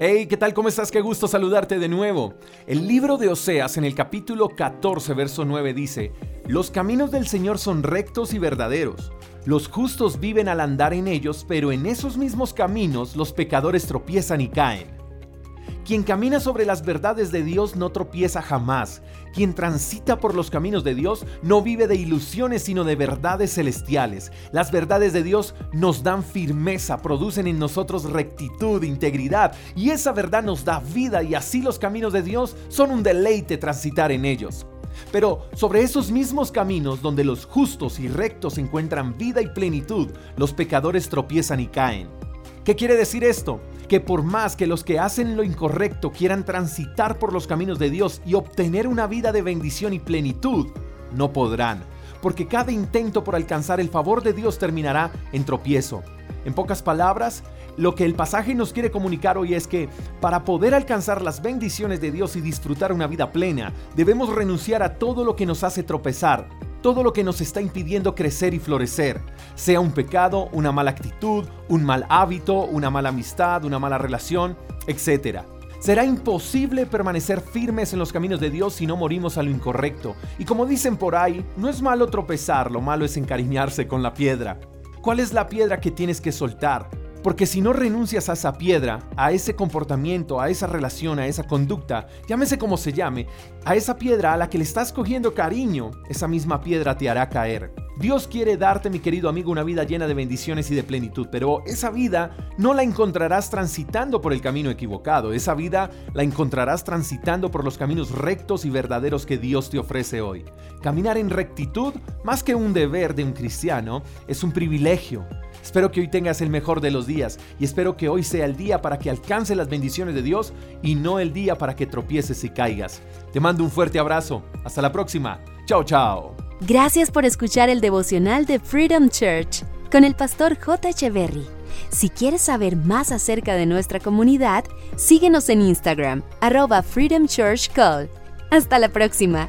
Hey, ¿qué tal? ¿Cómo estás? Qué gusto saludarte de nuevo. El libro de Oseas en el capítulo 14, verso 9 dice, Los caminos del Señor son rectos y verdaderos. Los justos viven al andar en ellos, pero en esos mismos caminos los pecadores tropiezan y caen. Quien camina sobre las verdades de Dios no tropieza jamás. Quien transita por los caminos de Dios no vive de ilusiones sino de verdades celestiales. Las verdades de Dios nos dan firmeza, producen en nosotros rectitud, integridad y esa verdad nos da vida y así los caminos de Dios son un deleite transitar en ellos. Pero sobre esos mismos caminos donde los justos y rectos encuentran vida y plenitud, los pecadores tropiezan y caen. ¿Qué quiere decir esto? Que por más que los que hacen lo incorrecto quieran transitar por los caminos de Dios y obtener una vida de bendición y plenitud, no podrán, porque cada intento por alcanzar el favor de Dios terminará en tropiezo. En pocas palabras, lo que el pasaje nos quiere comunicar hoy es que para poder alcanzar las bendiciones de Dios y disfrutar una vida plena, debemos renunciar a todo lo que nos hace tropezar, todo lo que nos está impidiendo crecer y florecer, sea un pecado, una mala actitud, un mal hábito, una mala amistad, una mala relación, etc. Será imposible permanecer firmes en los caminos de Dios si no morimos a lo incorrecto. Y como dicen por ahí, no es malo tropezar, lo malo es encariñarse con la piedra. ¿Cuál es la piedra que tienes que soltar? Porque si no renuncias a esa piedra, a ese comportamiento, a esa relación, a esa conducta, llámese como se llame, a esa piedra a la que le estás cogiendo cariño, esa misma piedra te hará caer. Dios quiere darte, mi querido amigo, una vida llena de bendiciones y de plenitud, pero esa vida no la encontrarás transitando por el camino equivocado, esa vida la encontrarás transitando por los caminos rectos y verdaderos que Dios te ofrece hoy. Caminar en rectitud, más que un deber de un cristiano, es un privilegio. Espero que hoy tengas el mejor de los días y espero que hoy sea el día para que alcance las bendiciones de Dios y no el día para que tropieces y caigas. Te mando un fuerte abrazo. Hasta la próxima. Chao, chao. Gracias por escuchar el devocional de Freedom Church con el pastor J. Echeverry. Si quieres saber más acerca de nuestra comunidad, síguenos en Instagram, arroba Freedom Church Call. Hasta la próxima.